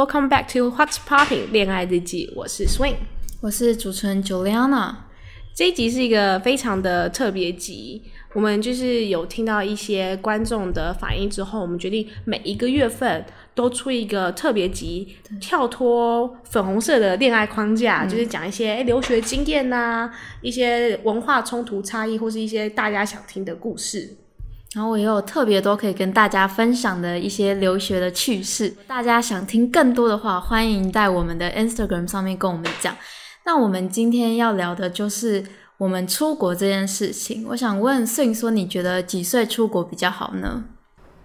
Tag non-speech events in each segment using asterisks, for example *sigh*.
Welcome back to What's Popping 恋爱日记，我是 Swing，我是主持人 Juliana。这一集是一个非常的特别集，我们就是有听到一些观众的反应之后，我们决定每一个月份都出一个特别集，跳脱粉红色的恋爱框架，就是讲一些留学经验呐，一些文化冲突差异，或是一些大家想听的故事。然后我也有特别多可以跟大家分享的一些留学的趣事，大家想听更多的话，欢迎在我们的 Instagram 上面跟我们讲。那我们今天要聊的就是我们出国这件事情。我想问摄影说，你觉得几岁出国比较好呢？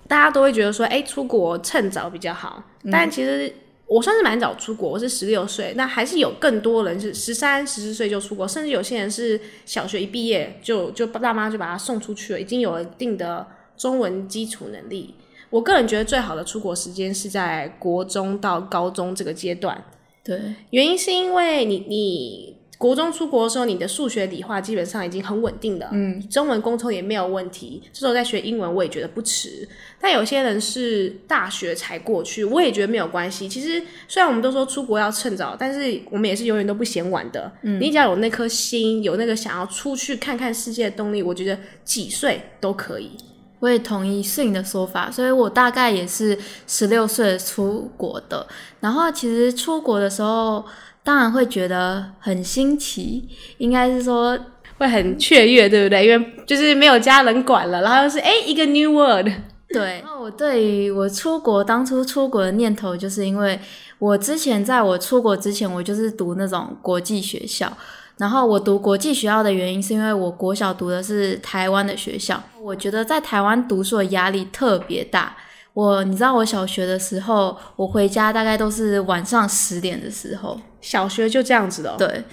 大家都会觉得说，哎，出国趁早比较好，但其实。我算是蛮早出国，我是十六岁，那还是有更多人是十三、十四岁就出国，甚至有些人是小学一毕业就就爸妈就把他送出去了，已经有了一定的中文基础能力。我个人觉得最好的出国时间是在国中到高中这个阶段，对，原因是因为你你。国中出国的时候，你的数学、理化基本上已经很稳定了，嗯，中文沟通也没有问题。这时候再学英文，我也觉得不迟。但有些人是大学才过去，我也觉得没有关系。其实虽然我们都说出国要趁早，但是我们也是永远都不嫌晚的。嗯，你只要有那颗心，有那个想要出去看看世界的动力，我觉得几岁都可以。我也同意摄影的说法，所以我大概也是十六岁出国的。然后其实出国的时候。当然会觉得很新奇，应该是说会很雀跃，对不对？因为就是没有家人管了，然后又是哎一个 new word，。对，那我对于我出国当初出国的念头，就是因为我之前在我出国之前，我就是读那种国际学校。然后我读国际学校的原因，是因为我国小读的是台湾的学校，我觉得在台湾读书的压力特别大。我你知道我小学的时候，我回家大概都是晚上十点的时候。小学就这样子的。对，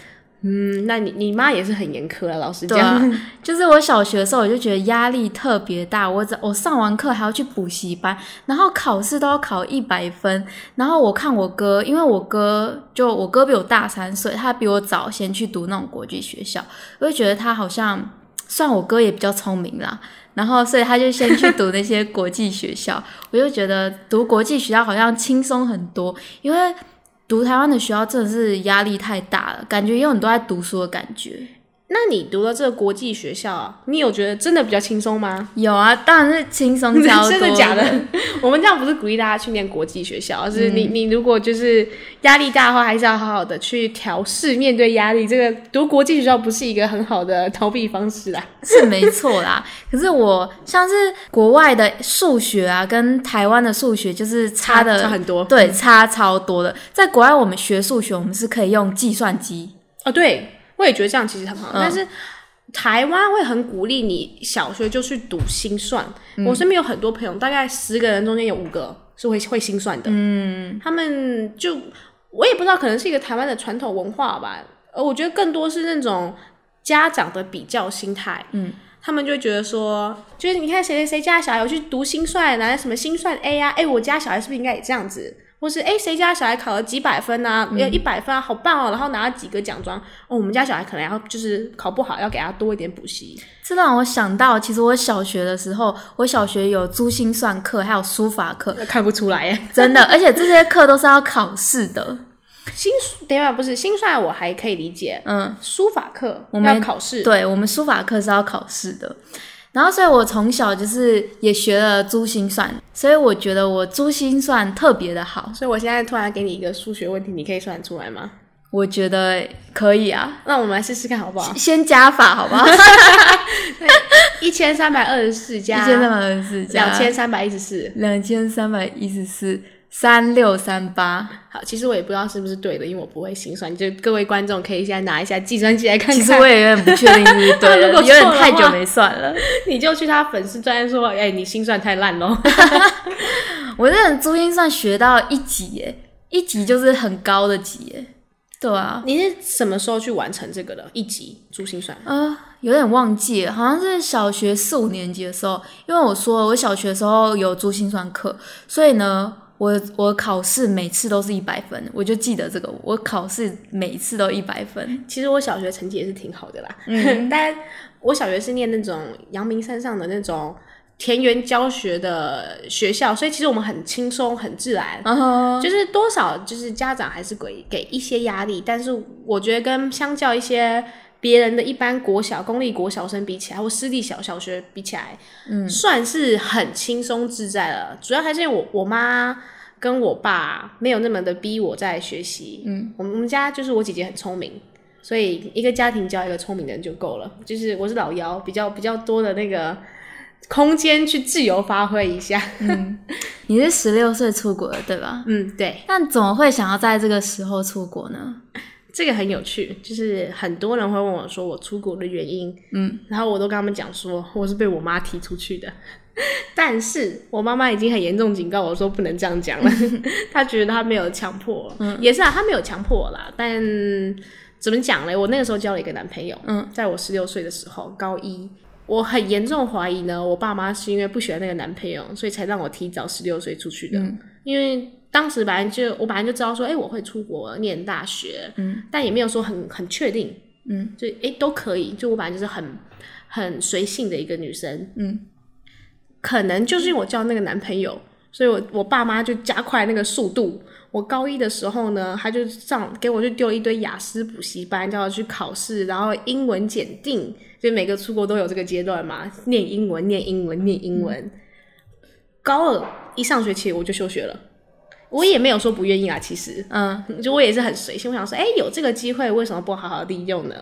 嗯，那你你妈也是很严苛啊，老师讲。*laughs* 就是我小学的时候，我就觉得压力特别大。我我上完课还要去补习班，然后考试都要考一百分。然后我看我哥，因为我哥就我哥比我大三岁，他比我早先去读那种国际学校，我就觉得他好像，算我哥也比较聪明啦。然后，所以他就先去读那些国际学校。*laughs* 我就觉得读国际学校好像轻松很多，因为读台湾的学校真的是压力太大了，感觉有很多在读书的感觉。那你读了这个国际学校啊，你有觉得真的比较轻松吗？有啊，当然是轻松较 *laughs* 多。真的假的？*laughs* 我们这样不是鼓励大家去念国际学校，而是你你如果就是压力大的话，还是要好好的去调试面对压力。这个读国际学校不是一个很好的逃避方式啦，*laughs* 是没错啦。可是我像是国外的数学啊，跟台湾的数学就是差的差很多，对，差超多的。在国外我们学数学，我们是可以用计算机哦，对。我也觉得这样其实很好，但是台湾会很鼓励你小学就去读心算。我身边有很多朋友，大概十个人中间有五个是会会心算的。嗯，他们就我也不知道，可能是一个台湾的传统文化吧。呃，我觉得更多是那种家长的比较心态。嗯，他们就觉得说，就是你看谁谁谁家小孩有去读心算，拿什么心算 A 呀？哎，我家小孩是不是应该也这样子？或是哎，谁家小孩考了几百分啊？有一百分啊，好棒哦！然后拿了几个奖状哦。我们家小孩可能要就是考不好，要给他多一点补习。这让我想到，其实我小学的时候，我小学有珠心算课，还有书法课。看不出来耶，真的。而且这些课都是要考试的。心等下不是心算，我还可以理解。嗯，书法课我们要考试，对我们书法课是要考试的。然后，所以我从小就是也学了珠心算，所以我觉得我珠心算特别的好。所以我现在突然给你一个数学问题，你可以算出来吗？我觉得可以啊，那我们来试试看好不好？先 *laughs* 加法好不好？一千三百二十四加一千三百二十四加两千三百一十四，两千三百一十四。三六三八，好，其实我也不知道是不是对的，因为我不会心算。就各位观众可以现在拿一下计算机来看看。其实我也有点不确定是不是对的，*laughs* 有点太久没算了。你就去他粉丝专业说，哎，你心算太烂喽。*laughs* 我这珠心算学到一级，哎，一级就是很高的级，哎，对啊。你是什么时候去完成这个的？一级珠心算？呃，有点忘记了，好像是小学四五年级的时候，因为我说我小学的时候有珠心算课，所以呢。我我考试每次都是一百分，我就记得这个。我考试每次都一百分。其实我小学成绩也是挺好的啦，*laughs* 但我小学是念那种阳明山上的那种田园教学的学校，所以其实我们很轻松、很自然。就是多少就是家长还是给给一些压力，但是我觉得跟相较一些别人的一般国小、公立国小生比起来，或私立小小学比起来，嗯，算是很轻松自在了。主要还是因为我我妈跟我爸没有那么的逼我在学习，嗯，我们我们家就是我姐姐很聪明。所以一个家庭教一个聪明的人就够了，就是我是老幺，比较比较多的那个空间去自由发挥一下。你是十六岁出国的对吧？嗯，对。但怎么会想要在这个时候出国呢？这个很有趣，就是很多人会问我说我出国的原因，嗯，然后我都跟他们讲说我是被我妈踢出去的，*laughs* 但是我妈妈已经很严重警告我说不能这样讲了，*laughs* 她觉得她没有强迫，嗯，也是啊，她没有强迫我啦，但怎么讲嘞？我那个时候交了一个男朋友，嗯，在我十六岁的时候，高一，我很严重怀疑呢，我爸妈是因为不喜欢那个男朋友，所以才让我提早十六岁出去的，因为。当时本来就我本来就知道说，哎，我会出国念大学，嗯，但也没有说很很确定，嗯，就哎都可以。就我本来就是很很随性的一个女生，嗯，可能就是因为我交那个男朋友，所以我我爸妈就加快那个速度。我高一的时候呢，他就上给我就丢一堆雅思补习班，叫我去考试，然后英文检定，就每个出国都有这个阶段嘛，念英文，念英文，念英文。高二一上学期我就休学了。我也没有说不愿意啊，其实，嗯，就我也是很随性，我想说，哎，有这个机会，为什么不好好利用呢？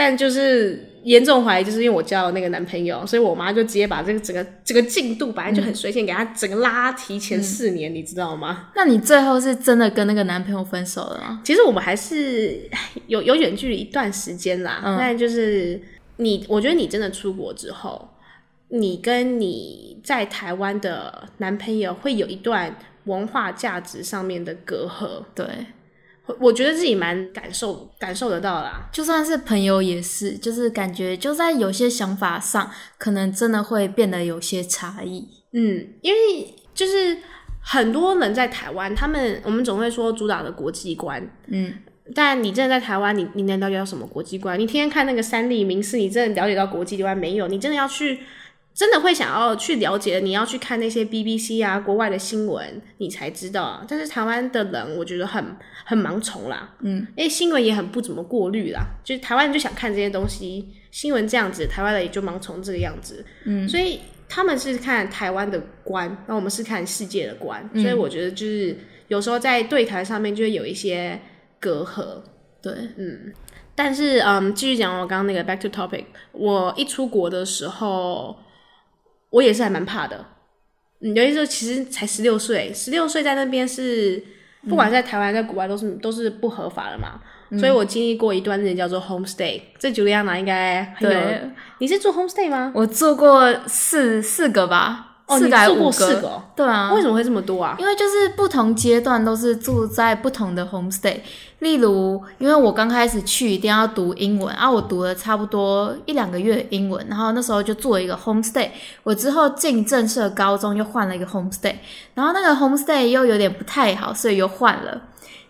但就是严重怀疑，就是因为我交了那个男朋友，所以我妈就直接把这个整个这个进度本来就很随性，给他整个拉提前四年，你知道吗？那你最后是真的跟那个男朋友分手了吗？其实我们还是有有远距离一段时间啦，但就是你，我觉得你真的出国之后，你跟你在台湾的男朋友会有一段。文化价值上面的隔阂，对，我觉得自己蛮感受感受得到啦。就算是朋友也是，就是感觉就在有些想法上，可能真的会变得有些差异。嗯，因为就是很多人在台湾，他们我们总会说主导的国际观，嗯，但你真的在台湾，你你能了解到什么国际观？你天天看那个三立名视，你真的了解到国际观没有？你真的要去。真的会想要去了解，你要去看那些 BBC 啊，国外的新闻，你才知道。但是台湾的人，我觉得很很盲从啦，嗯，因为新闻也很不怎么过滤啦，就是台湾人就想看这些东西，新闻这样子，台湾人也就盲从这个样子，嗯，所以他们是看台湾的观，那我们是看世界的观，所以我觉得就是有时候在对台上面就会有一些隔阂，对，嗯，但是嗯，继续讲我刚刚那个 back to topic，我一出国的时候。我也是还蛮怕的，嗯，有些时候其实才十六岁，十六岁在那边是不管在台湾在国外都是都是不合法的嘛，所以我经历过一段日子叫做 homestay，这茱莉亚娜应该很有，你是做 homestay 吗？我做过四四个吧。哦，你住过四个？对啊，为什么会这么多啊？因为就是不同阶段都是住在不同的 homestay。例如，因为我刚开始去一定要读英文啊，我读了差不多一两个月英文，然后那时候就做了一个 homestay。我之后进正式高中又换了一个 homestay，然后那个 homestay 又有点不太好，所以又换了。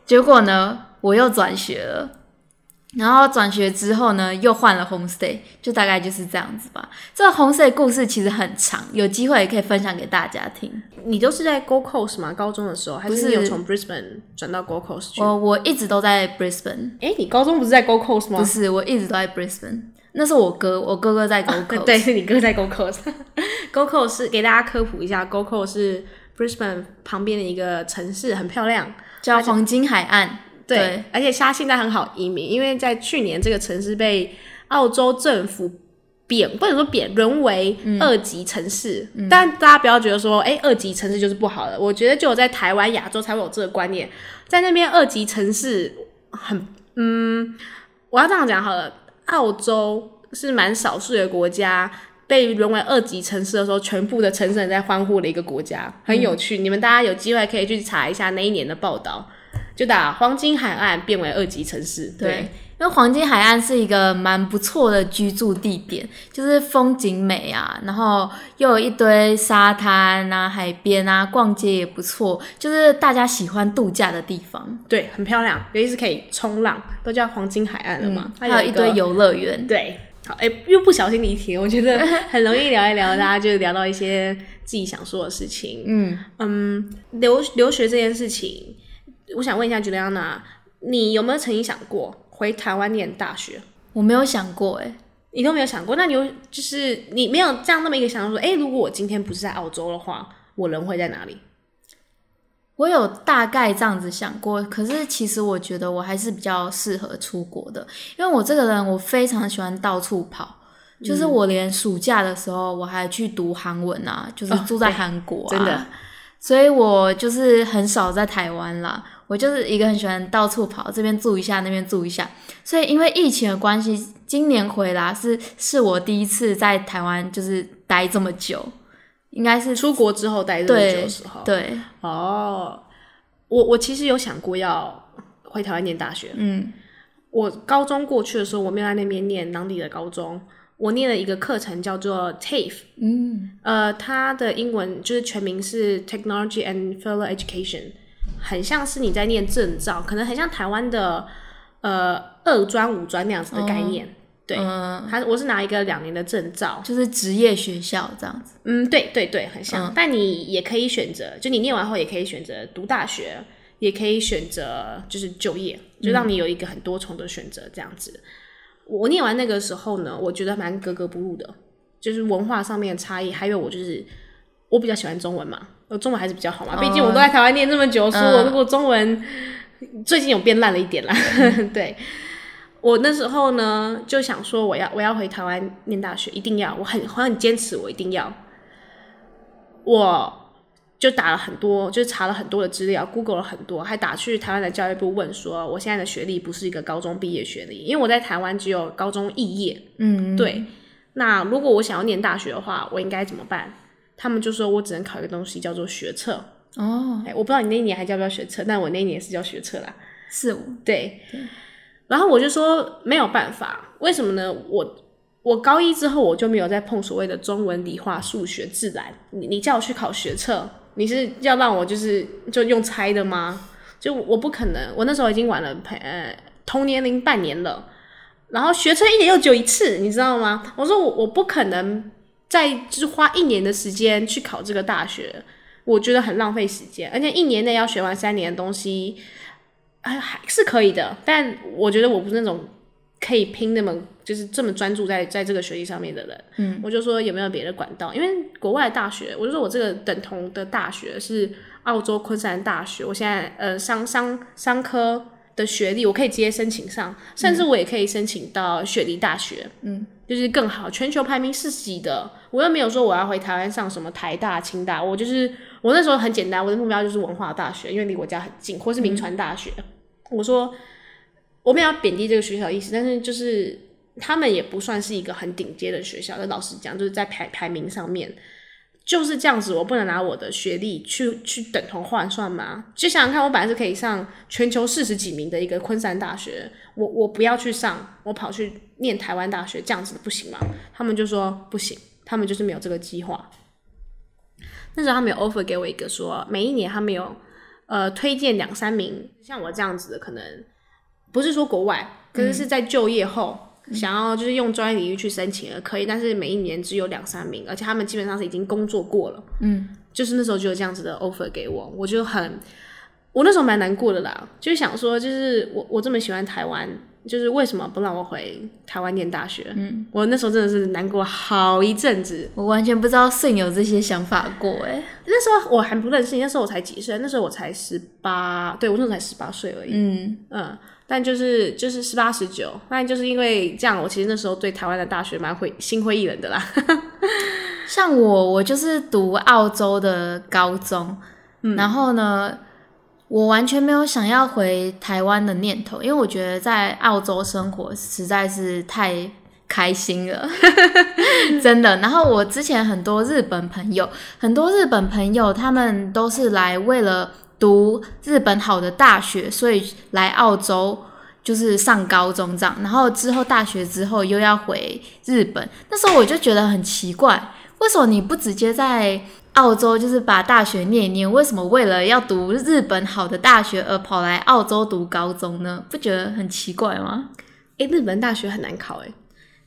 结果呢，我又转学了。然后转学之后呢，又换了 homestay，就大概就是这样子吧。这个 homestay 故事其实很长，有机会也可以分享给大家听。你都是在 Gold Coast 吗？高中的时候，还是你有从 Brisbane 转到 Gold Coast 去？我我一直都在 Brisbane。哎，你高中不是在 Gold Coast 吗？不是，我一直都在 Brisbane。那是我哥，我哥哥在 Gold *laughs* Coast。对，是你哥在 Gold Coast。*laughs* Gold Coast 是给大家科普一下，Gold Coast 是 Brisbane 旁边的一个城市，很漂亮，叫黄金海岸。对，而且它现在很好移民，因为在去年这个城市被澳洲政府贬，不能说贬，沦为二级城市。但大家不要觉得说，哎，二级城市就是不好的。我觉得，就有在台湾、亚洲才会有这个观念，在那边二级城市很……嗯，我要这样讲好了，澳洲是蛮少数的国家被沦为二级城市的时候，全部的城市人在欢呼的一个国家，很有趣。你们大家有机会可以去查一下那一年的报道。就打黄金海岸变为二级城市，对，因为黄金海岸是一个蛮不错的居住地点，就是风景美啊，然后又有一堆沙滩啊、海边啊，逛街也不错，就是大家喜欢度假的地方，对，很漂亮，尤其是可以冲浪，都叫黄金海岸了嘛，还有一堆游乐园，对。好，哎、又不小心离题，我觉得 *laughs* 很容易聊一聊，大家就聊到一些自己想说的事情。嗯，嗯，留留学这件事情，我想问一下 Juliana，你有没有曾经想过回台湾念大学？我没有想过哎、你都没有想过？那你有就是你没有这样那么一个想法说，哎、如果我今天不是在澳洲的话，我人会在哪里？我有大概这样子想过，可是其实我觉得我还是比较适合出国的，因为我这个人我非常喜欢到处跑，就是我连暑假的时候我还去读韩文啊，就是哦住在对韩国、啊真的，所以我就是很少在台湾啦。我就是一个很喜欢到处跑，这边住一下，那边住一下。所以因为疫情的关系，今年回来是是我第一次在台湾就是待这么久，应该是出国之后待这么久对的时候，对，哦，我我其实有想过要回台湾念大学。嗯我高中过去的时候，我没有在那边念当地的高中，我念了一个课程叫做 TAFE，嗯呃，它的英文就是全名是 Technology and Further Education，很像是你在念证照，可能很像台湾的呃二专、五专那样子的概念。对，嗯，我是拿一个两年的证照，就是职业学校这样子。嗯，对对对，很像。但你也可以选择，就你念完后也可以选择读大学，也可以选择就是就业，就让你有一个很多重的选择这样子。我念完那个时候呢，我觉得蛮格格不入的，就是文化上面的差异，还有我就是我比较喜欢中文嘛，我中文还是比较好嘛，毕竟我都在台湾念这么久书，我如果中文最近有变烂了一点啦，*laughs* 对。我那时候呢，就想说我要我要回台湾念大学，一定要，我很我很坚持，我一定要。我就打了很多，就查了很多的资料，Google 了很多，还打去台湾的教育部问说，我现在的学历不是一个高中毕业学历，因为我在台湾只有高中肄业。嗯，对，那如果我想要念大学的话，我应该怎么办？他们就说我只能考一个东西叫做学测。哦，哎，我不知道你那一年还叫不叫学测，但我那一年是叫学测啦。是我对，然后我就说没有办法，为什么呢？我我高一之后我就没有再碰所谓的中文、理化、数学、自然。你你叫我去考学测，你是要让我就是就用猜的吗？就我不可能，我那时候已经晚了呃同年龄半年了，然后学测一年又只有一次，你知道吗？我说我我不可能再就是花一年的时间去考这个大学，我觉得很浪费时间，而且一年内要学完三年的东西。哎，还是可以的，但我觉得我不是那种可以拼那么就是这么专注在在这个学习上面的人。嗯，我就说有没有别的管道？因为国外的大学，我就说我这个等同的大学是澳洲昆士兰大学，我现在呃商商商科的学历，我可以直接申请上，甚至我也可以申请到雪梨大学。嗯，就是更好，全球排名四十几的，我又没有说我要回台湾上什么台大、清大，我就是我那时候很简单，我的目标就是文化大学，因为离我家很近，或是名传大学。我说我没有要贬低这个学校的意思，但是就是他们也不算是一个很顶尖的学校。那老实讲，就是在排排名上面就是这样子，我不能拿我的学历去去等同换算吗？就想想看，我本来是可以上全球四十几名的一个昆山大学，我我不要去上，我跑去念台湾大学，这样子不行吗？他们就说不行，他们就是没有这个计划。那时候他们有 offer 给我一个说，每一年他们有呃推荐两三名像我这样子的，可能不是说国外，可是是在就业后、想要就是用专业领域去申请的可以，但是每一年只有两三名，而且他们基本上是已经工作过了，嗯，就是那时候就有这样子的 offer 给我，我就很，我那时候蛮难过的啦，就是想说，就是我我这么喜欢台湾。就是为什么不让我回台湾念大学？嗯，我那时候真的是难过好一阵子。我完全不知道顺有这些想法过哎。那时候我还不认识你，那时候我才几岁？那时候我才十八，对我那时候才十八岁而已。嗯，嗯，但就是就是十八十九，那就是因为这样，我其实那时候对台湾的大学蛮会心灰意冷的啦。*laughs* 像我，我就是读澳洲的高中，然后呢，我完全没有想要回台湾的念头，因为我觉得在澳洲生活实在是太开心了，*laughs* 真的。然后我之前很多日本朋友，很多日本朋友他们都是来为了读日本好的大学，所以来澳洲。就是上高中这样，然后之后大学之后又要回日本，那时候我就觉得很奇怪，为什么你不直接在澳洲就是把大学念一念？为什么为了要读日本好的大学而跑来澳洲读高中呢？不觉得很奇怪吗？诶，日本大学很难考诶，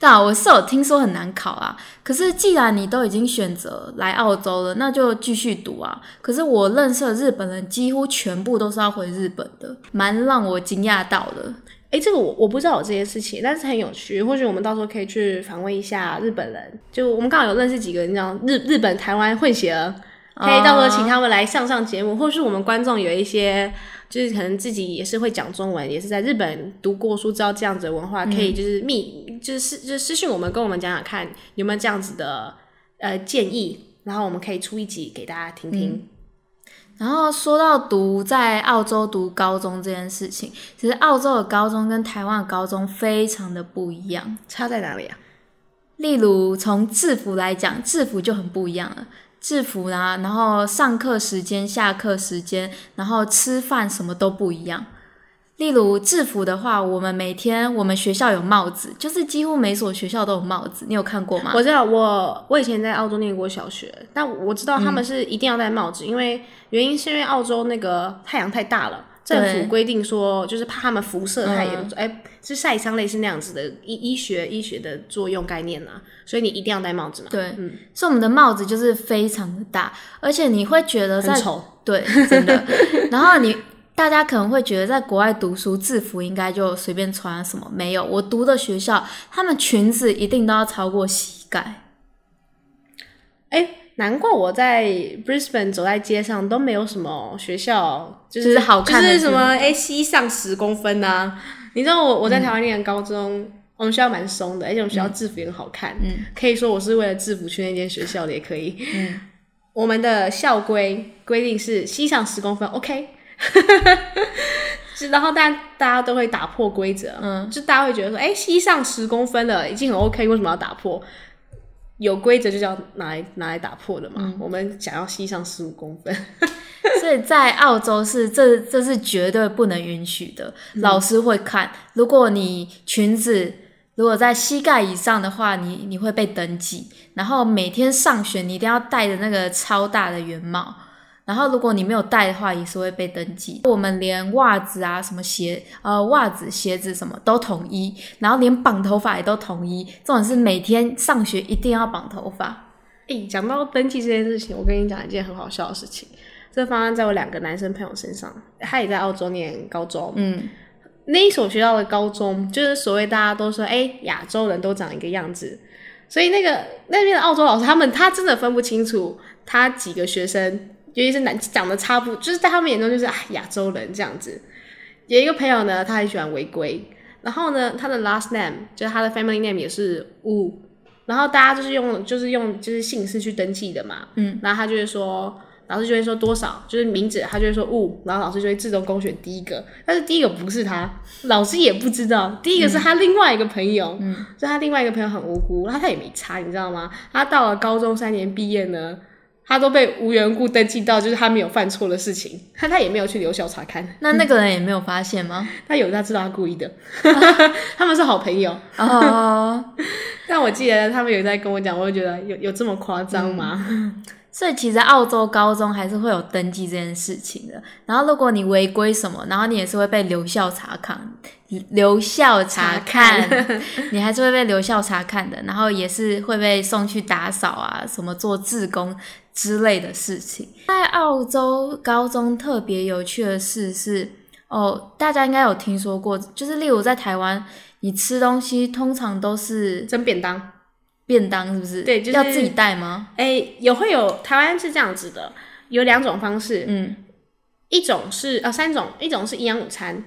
对啊，我是有听说很难考啊。可是既然你都已经选择来澳洲了，那就继续读啊。可是我认识的日本人几乎全部都是要回日本的，蛮让我惊讶到的。哎，这个我我不知道有这些事情，但是很有趣。或许我们到时候可以去访问一下日本人，就我们刚好有认识几个，你知道日日本台湾混血儿，可以到时候请他们来上上节目。或是我们观众有一些。就是可能自己也是会讲中文，也是在日本读过书，知道这样子的文化，可以就是密，就是就是私信我们，跟我们讲讲看有没有这样子的呃建议，然后我们可以出一集给大家听听。然后说到读在澳洲读高中这件事情，其实澳洲的高中跟台湾的高中非常的不一样，差在哪里啊？例如从制服来讲，制服就很不一样了。制服啊，然后上课时间、下课时间，然后吃饭什么都不一样。例如制服的话，我们每天我们学校有帽子，就是几乎每所学校都有帽子。你有看过吗？我知道，我我以前在澳洲念过小学，但我知道他们是一定要戴帽子，因为原因是因为澳洲那个太阳太大了。政府规定说，就是怕他们辐射太严重，哎，是晒伤类似那样子的医医学医学的作用概念啊，所以你一定要戴帽子嘛。对，嗯，所以我们的帽子就是非常的大，而且你会觉得在丑，对，真的。*laughs* 然后你大家可能会觉得在国外读书制服应该就随便穿什么，没有，我读的学校他们裙子一定都要超过膝盖，哎。难怪我在 Brisbane 走在街上都没有什么学校，就是好看，就是什么哎，膝上十公分呐。你知道我我在台湾念高中，我们学校蛮松的，而且我们学校制服也很好看。嗯，可以说我是为了制服去那间学校的，也可以。嗯，我们的校规规定是膝上十公分，OK。*laughs* 然后大大家都会打破规则，嗯，就大家会觉得说，哎，膝上十公分了，已经很 OK，为什么要打破？有规则就叫拿来拿来打破的嘛。我们想要膝上十五公分，*laughs* 所以在澳洲是这这是绝对不能允许的。老师会看，如果你裙子如果在膝盖以上的话，你你会被登记。然后每天上学，你一定要戴着那个超大的圆帽。然后，如果你没有带的话，也是会被登记。我们连袜子啊、什么鞋、呃，袜子、鞋子什么都统一，然后连绑头发也都统一。这种是每天上学一定要绑头发。诶，讲到登记这件事情，我跟你讲一件很好笑的事情。这发生在我两个男生朋友身上，他也在澳洲念高中。嗯，那一所学校的高中，就是所谓大家都说，哎，亚洲人都长一个样子。所以那个那边的澳洲老师，他们他真的分不清楚他几个学生。尤其是男长得差不，就是在他们眼中就是啊亚洲人这样子。有一个朋友呢，他很喜欢违规，然后呢，他的 last name 就是他的 family name 也是吴，然后大家就是用就是用就是姓氏去登记的嘛，嗯，然后他就会说，老师就会说多少，就是名字，他就会说吴，然后老师就会自动勾选第一个，但是第一个不是他，老师也不知道，第一个是他另外一个朋友，嗯，就他另外一个朋友很无辜，然后他也没差，你知道吗？他到了高中三年毕业呢。他都被无缘故登记到，就是他没有犯错的事情，他他也没有去留校查看。那那个人也没有发现吗？*laughs* 他有，他知道他故意的。*laughs* 他们是好朋友哦。*laughs* 但我记得他们有在跟我讲，我就觉得有有这么夸张吗？所以其实澳洲高中还是会有登记这件事情的。然后如果你违规什么，然后你也是会被留校查看，留校查看，*laughs* 你还是会被留校查看的。然后也是会被送去打扫啊，什么做志工之类的事情。在澳洲高中特别有趣的事是，哦，大家应该有听说过，就是例如在台湾，你吃东西通常都是蒸便当。便当是不是？对，就是要自己带吗？哎，有会有台湾是这样子的，有两种方式，嗯，一种是呃三种，一种是营养午餐，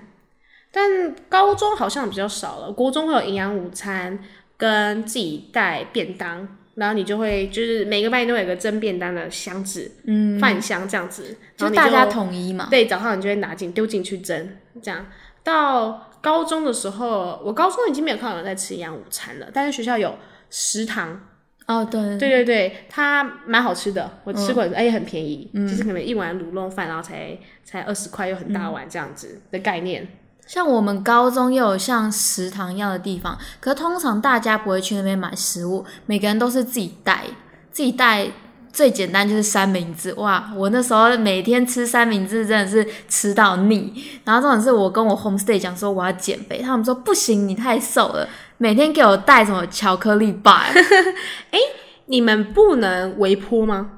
但高中好像比较少了，国中会有营养午餐跟自己带便当，然后你就会就是每个班都有一个蒸便当的箱子，嗯，饭箱这样子，就大家统一嘛，对，早上你就会拿进丢进去蒸，这样到高中的时候，我高中已经没有看到有人在吃营养午餐了，但是学校有。食堂哦，对对对对，它蛮好吃的，我吃过，而且很便宜，就是可能一碗卤肉饭，然后才才二十块，又很大碗这样子的概念。像我们高中又有像食堂一样的地方，可通常大家不会去那边买食物，每个人都是自己带，自己带最简单就是三明治。哇，我那时候每天吃三明治真的是吃到腻。然后这种是我跟我 homestay 讲说我要减肥，他们说不行，你太瘦了。每天给我带什么巧克力吧。*laughs* 你们不能微波吗？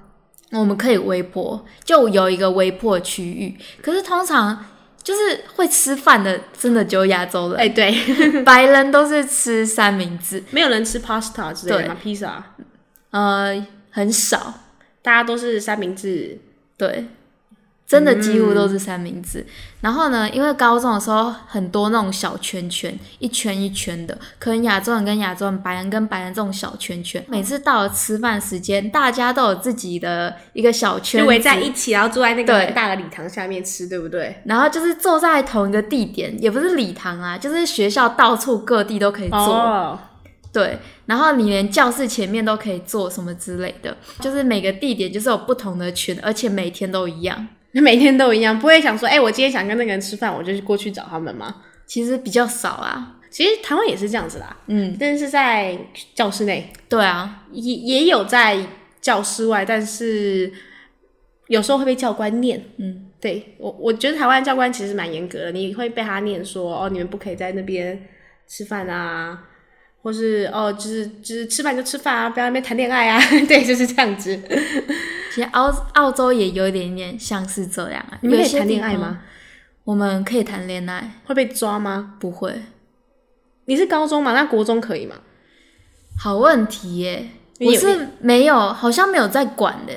我们可以微波，就有一个微波区域。可是通常就是会吃饭的，真的只有亚洲人，哎、对，*laughs* *laughs* 白人都是吃三明治，没有人吃 pasta 之类的对吗？披萨，呃，很少。大家都是三明治。对，真的几乎都是三明治。然后呢，因为高中的时候很多那种小圈圈，一圈一圈的，可能亚洲人跟亚洲人、白人跟白人这种小圈圈。每次到了吃饭时间，大家都有自己的一个小圈围在一起，然后坐在那个很大的礼堂下面吃，对不对？然后就是坐在同一个地点，也不是礼堂啊，就是学校到处各地都可以坐。哦，对，然后你连教室前面都可以坐什么之类的，就是每个地点就是有不同的群，而且每天都一样。*laughs* 每天都一样，不会想说，哎、我今天想跟那个人吃饭，我就去过去找他们吗？其实比较少啊。其实台湾也是这样子啦，嗯，但是在教室内对啊，也也有在教室外，但是有时候会被教官念。嗯，对我我觉得台湾教官其实蛮严格的，你会被他念说，哦，你们不可以在那边吃饭啊。或是哦，就是就是吃饭就吃饭啊，不要在那边谈恋爱啊，*laughs* 对，就是这样子。其实澳澳洲也有一点点像是这样啊。你们可以谈恋爱吗？？我们可以谈恋爱，会被抓吗？不会。你是高中嘛？那国中可以吗？好问题耶，我是没有，好像没有在管的。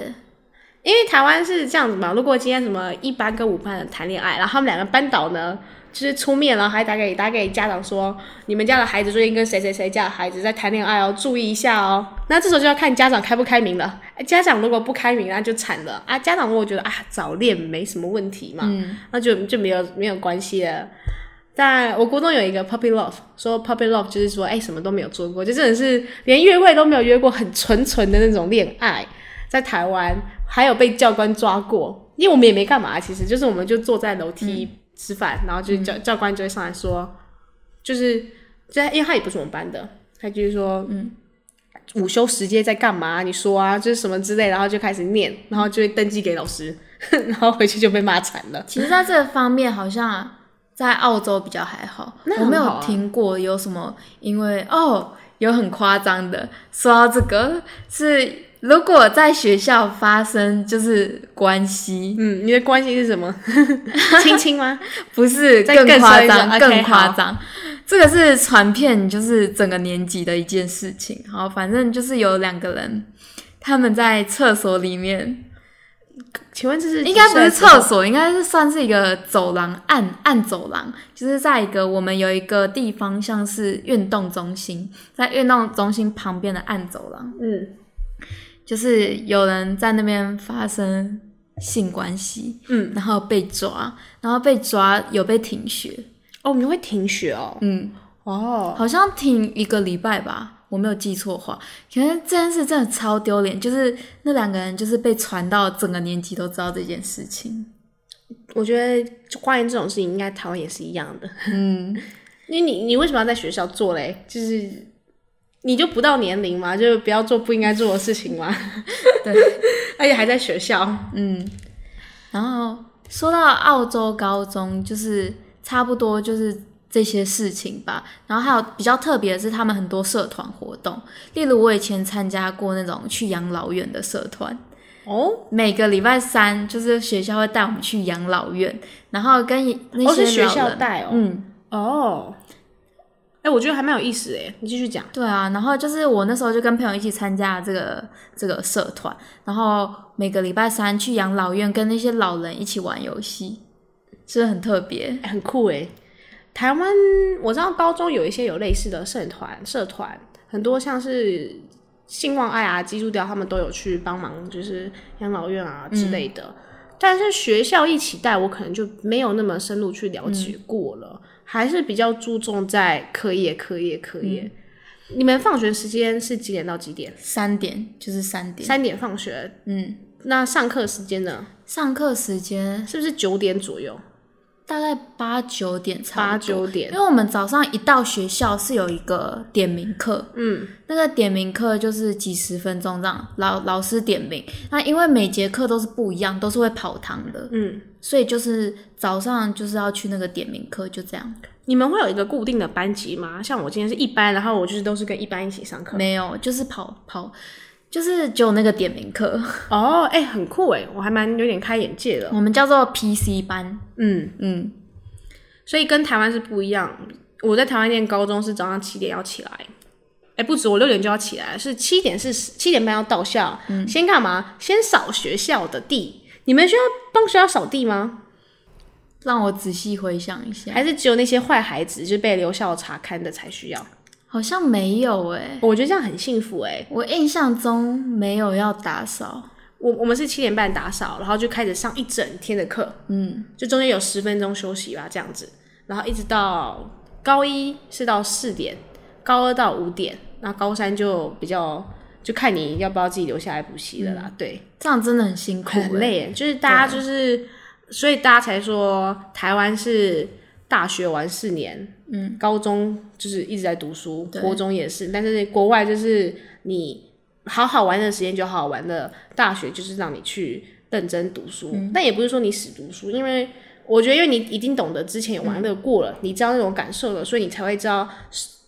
因为台湾是这样子嘛，如果今天什么一班跟五班的谈恋爱，然后他们两个班导呢，就是出面，然后还打给打给家长说，你们家的孩子最近跟谁谁谁家的孩子在谈恋爱哦，注意一下哦。那这时候就要看家长开不开明了。哎家长如果不开明，那就惨了啊。家长如果觉得啊早恋没什么问题嘛，嗯，那就就没有没有关系了。但我国中有一个 puppy love，说 puppy love 就是说，哎、什么都没有做过，就真的是连约会都没有约过，很纯纯的那种恋爱。在台湾还有被教官抓过，因为我们也没干嘛，其实就是我们就坐在楼梯吃饭，然后就是教、教官就会上来说，就是在因为他也不是我们班的，他就是说，嗯，午休时间在干嘛？你说啊，就是什么之类，然后就开始念，然后就会登记给老师，*laughs* 然后回去就被骂惨了。其实在这方面，好像在澳洲比较还好。那我没有听过有什么，因为哦，有很夸张的。说到这个，是如果在学校发生就是关系，嗯，你的关系是什么？*laughs* 亲亲吗？*laughs* 不是更夸张，更夸张。这个是传遍就是整个年级的一件事情。好，反正就是有两个人，他们在厕所里面，请问这是应该不是厕所，应该是算是一个走廊，暗暗走廊，就是在一个我们有一个地方像是运动中心，在运动中心旁边的暗走廊，嗯，就是有人在那边发生性关系，嗯，然后被抓，然后被抓有被停学，哦，你会停学哦？嗯，哦，好像停一个礼拜吧。我没有记错的话，可是这件事真的超丢脸，就是那两个人就是被传到整个年级都知道这件事情。我觉得关于这种事情，应该台湾也是一样的。嗯，*laughs* 因为你你为什么要在学校做嘞？就是你就不到年龄嘛，就不要做不应该做的事情嘛。*laughs* 对，而且还在学校。嗯，然后说到澳洲高中，就是差不多就是这些事情吧。然后还有比较特别的是，他们很多社团活动，例如我以前参加过那种去养老院的社团，哦，每个礼拜三就是学校会带我们去养老院，然后跟那些哦是学校带哦。嗯，哦，哎、我觉得还蛮有意思哎，你继续讲。对啊，然后就是我那时候就跟朋友一起参加这个这个社团，然后每个礼拜三去养老院跟那些老人一起玩游戏，是不是很特别？欸很酷诶。台湾我知道高中有一些有类似的社团，社团很多像是兴旺爱啊、基督教他们都有去帮忙，就是养老院啊之类的。但是学校一起带，我可能就没有那么深入去了解过了，还是比较注重在课业、课业、课业。你们放学时间是几点到几点？三点就是三点，三点放学。嗯，那上课时间呢？上课时间是不是九点左右？大概八九点差八不多。九点因为我们早上一到学校是有一个点名课，嗯，那个点名课就是几十分钟这样，老老师点名。那因为每节课都是不一样，都是会跑堂的，嗯，所以就是早上就是要去那个点名课，就这样。你们会有一个固定的班级吗？像我今天是一班，然后我就是都是跟一班一起上课。没有，就是跑跑，就是只有那个点名课，哦，哎、很酷哎，我还蛮有点开眼界的。我们叫做 PC 班。嗯，嗯，所以跟台湾是不一样。我在台湾念高中是早上七点要起来，哎、不止我六点就要起来，是七点是七点半要到校。先干嘛？先扫学校的地。你们需要帮学校扫地吗？让我仔细回想一下，还是只有那些坏孩子，就是被留校查看的才需要？好像没有诶、我觉得这样很幸福哎。我印象中没有要打扫。我我们是七点半打扫，然后就开始上一整天的课，嗯，就中间有十分钟休息吧，这样子，然后一直到高一是到四点，高二到五点，那高三就比较就看你要不要自己留下来补习了啦。对，这样真的很辛苦、欸，很累耶，就是大家就是，所以大家才说台湾是大学玩四年，嗯，高中就是一直在读书，国中也是，但是国外就是你好好玩的时间就好好玩的，大学就是让你去认真读书，但也不是说你死读书，因为我觉得因为你已经懂得之前有玩乐过了，你知道那种感受了，所以你才会知道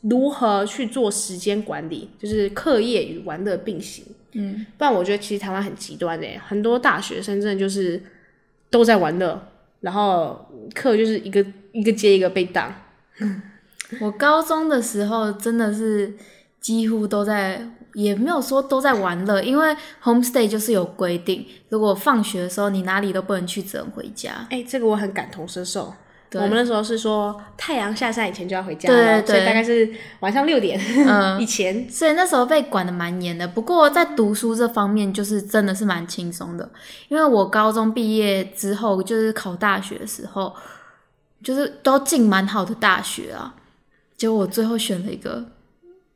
如何去做时间管理，就是课业与玩乐并行。嗯，不然我觉得其实台湾很极端的耶，很多大学生真的就是都在玩乐，然后课就是一个一个接一个被当。*laughs* 我高中的时候真的是几乎都在，也没有说都在玩乐，因为 homestay 就是有规定，如果放学的时候你哪里都不能去，只能回家。哎、这个我很感同身受。我们那时候是说太阳下山以前就要回家对了，对所以大概是晚上六点、嗯 *laughs* 以前。所以那时候被管的蛮严的，不过在读书这方面就是真的是蛮轻松的，因为我高中毕业之后就是考大学的时候，就是都进蛮好的大学啊，结果我最后选了一个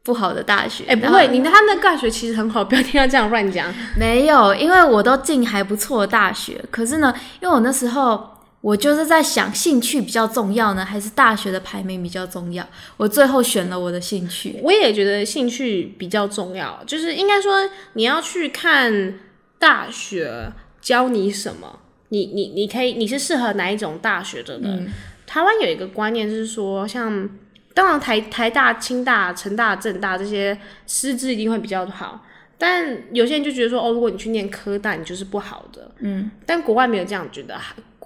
不好的大学。哎、不会，你他那个大学其实很好，不要听他这样乱讲。*laughs* 没有，因为我都进还不错的大学，可是呢，因为我那时候我就是在想，兴趣比较重要呢，还是大学的排名比较重要？我最后选了我的兴趣。我也觉得兴趣比较重要，就是应该说你要去看大学教你什么，你你你可以你是适合哪一种大学的人。台湾有一个观念就是说，像当然台台大、清大、成大、政大这些师资一定会比较好。但有些人就觉得说，哦，如果你去念科大，你就是不好的。嗯，但国外没有这样觉得，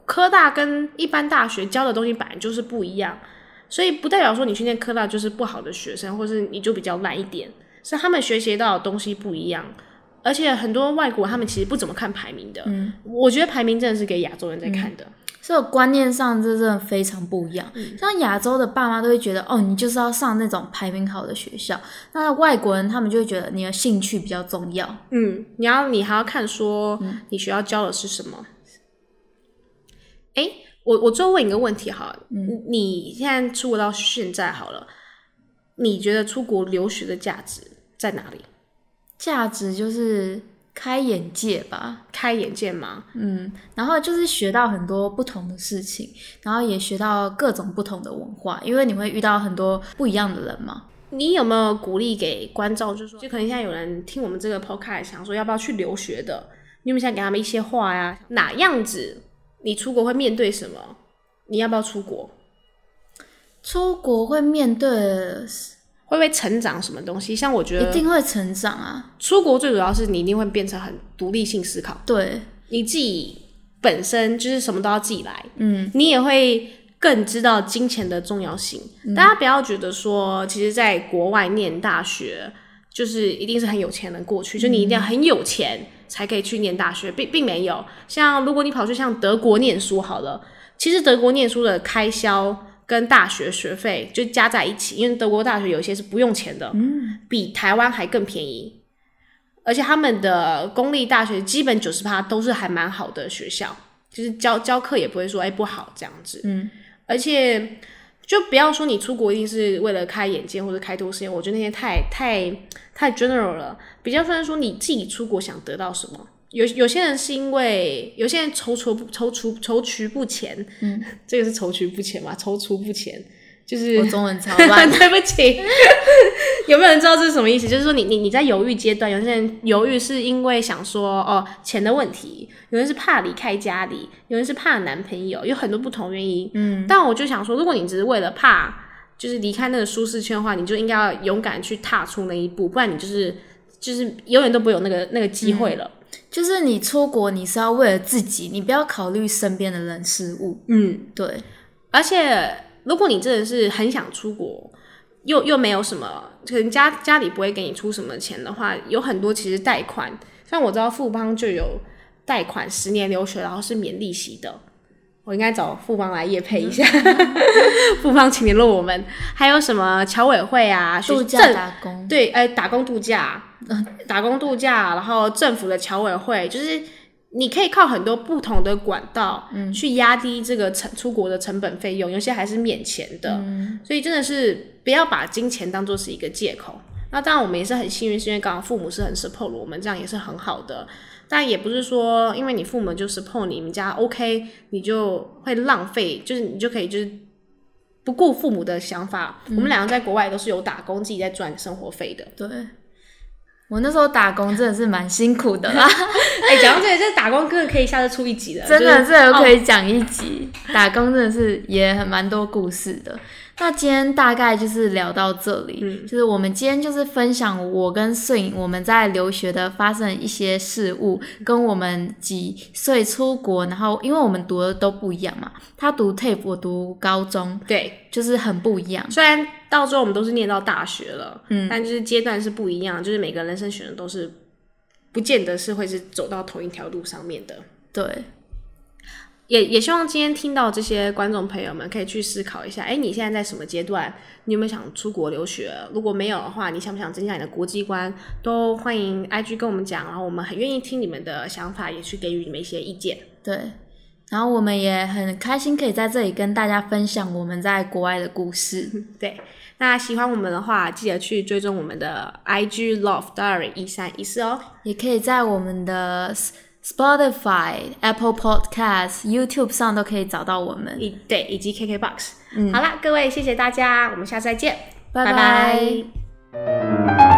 科大跟一般大学教的东西本来就是不一样。所以不代表说你去念科大就是不好的学生，或是你就比较烂一点，是他们学习到的东西不一样。而且很多外国他们其实不怎么看排名的，嗯，我觉得排名真的是给亚洲人在看的。所以我观念上这真的非常不一样。像亚洲的爸妈都会觉得，哦，你就是要上那种排名好的学校。那外国人他们就会觉得你的兴趣比较重要。嗯，你要你还要看说你学校教的是什么。哎、我我最后问你一个问题哈，嗯，你现在出国到现在好了，你觉得出国留学的价值在哪里？价值就是开眼界吧，开眼界吗？嗯，然后就是学到很多不同的事情，然后也学到各种不同的文化，因为你会遇到很多不一样的人嘛。你有没有鼓励给观众，就是说，就可能现在有人听我们这个 podcast，想说要不要去留学的，你有没有想给他们一些话呀？哪样子你出国会面对什么？你要不要出国？出国会面对的会不会成长什么东西？像我觉得一定会成长啊，出国最主要是你一定会变成很独立性思考，对，你自己本身就是什么都要自己来，嗯，你也会更知道金钱的重要性。大家不要觉得说，其实在国外念大学就是一定是很有钱人过去，就你一定要很有钱才可以去念大学，并并没有。像如果你跑去像德国念书好了，其实德国念书的开销。跟大学学费就加在一起，因为德国大学有一些是不用钱的，嗯比台湾还更便宜。而且他们的公立大学基本九十趴都是还蛮好的学校，就是教教课也不会说哎、不好这样子。嗯，而且就不要说你出国一定是为了开眼界或者开拓视野，我觉得那些太太太 general 了。比较算是说你自己出国想得到什么，有有些人是因为有些人踌躇不踌躇踌躇不前，嗯，*laughs* 这个是踌躇不前嘛？踌躇不前就是我中文超烂，*laughs* 对不起。*laughs* 有没有人知道这是什么意思？就是说你你你在犹豫阶段，有些人犹豫是因为想说哦钱的问题，有人是怕离开家里，有人是怕男朋友，有很多不同原因。嗯，但我就想说，如果你只是为了怕就是离开那个舒适圈的话，你就应该要勇敢去踏出那一步，不然你就是就是永远都不会有那个那个机会了。就是你出国，你是要为了自己，你不要考虑身边的人事物。嗯，对。而且如果你真的是很想出国，又又没有什么，可能家家里不会给你出什么钱的话，有很多其实贷款，像我知道富邦就有贷款十年留学，然后是免利息的。我应该找富邦来夜配一下，*laughs* 富邦请联络我们。还有什么侨委会啊，度假打工，对，哎，打工度假，打工度假，然后政府的侨委会，就是你可以靠很多不同的管道，嗯，去压低这个成出国的成本费用，有些还是免钱的，所以真的是不要把金钱当做是一个借口。那当然，我们也是很幸运，是因为刚好父母是很 support 我们，这样也是很好的。但也不是说，因为你父母就 support 你们家 OK，你就会浪费，就是你就可以就是不顾父母的想法。我们两个在国外都是有打工，自己在赚生活费的。对，我那时候打工真的是蛮辛苦的啦。*laughs* 哎，讲到这里，这打工真的可以下次出一集了，真的，这个可以讲一集。打工真的是也很蛮多故事的。那今天大概就是聊到这里，就是我们今天就是分享我跟摄影我们在留学的发生一些事物，跟我们几岁出国，然后因为我们读的都不一样嘛，他读 TAFE，我读高中，对，就是很不一样。虽然到最后我们都是念到大学了，嗯，但就是阶段是不一样，就是每个人生选的都是不见得是会是走到同一条路上面的，对。也也希望今天听到这些观众朋友们可以去思考一下，哎，你现在在什么阶段？你有没有想出国留学？如果没有的话，你想不想增加你的国际观？都欢迎 IG 跟我们讲，然后我们很愿意听你们的想法，也去给予你们一些意见。对，然后我们也很开心可以在这里跟大家分享我们在国外的故事。*laughs* 对，那喜欢我们的话，记得去追踪我们的 IG Love Diary 一三一四哦，也可以在我们的。Spotify、Apple Podcasts、YouTube 上都可以找到我们，以对以及 KKBox。好了，各位，谢谢大家，我们下次再见，拜拜。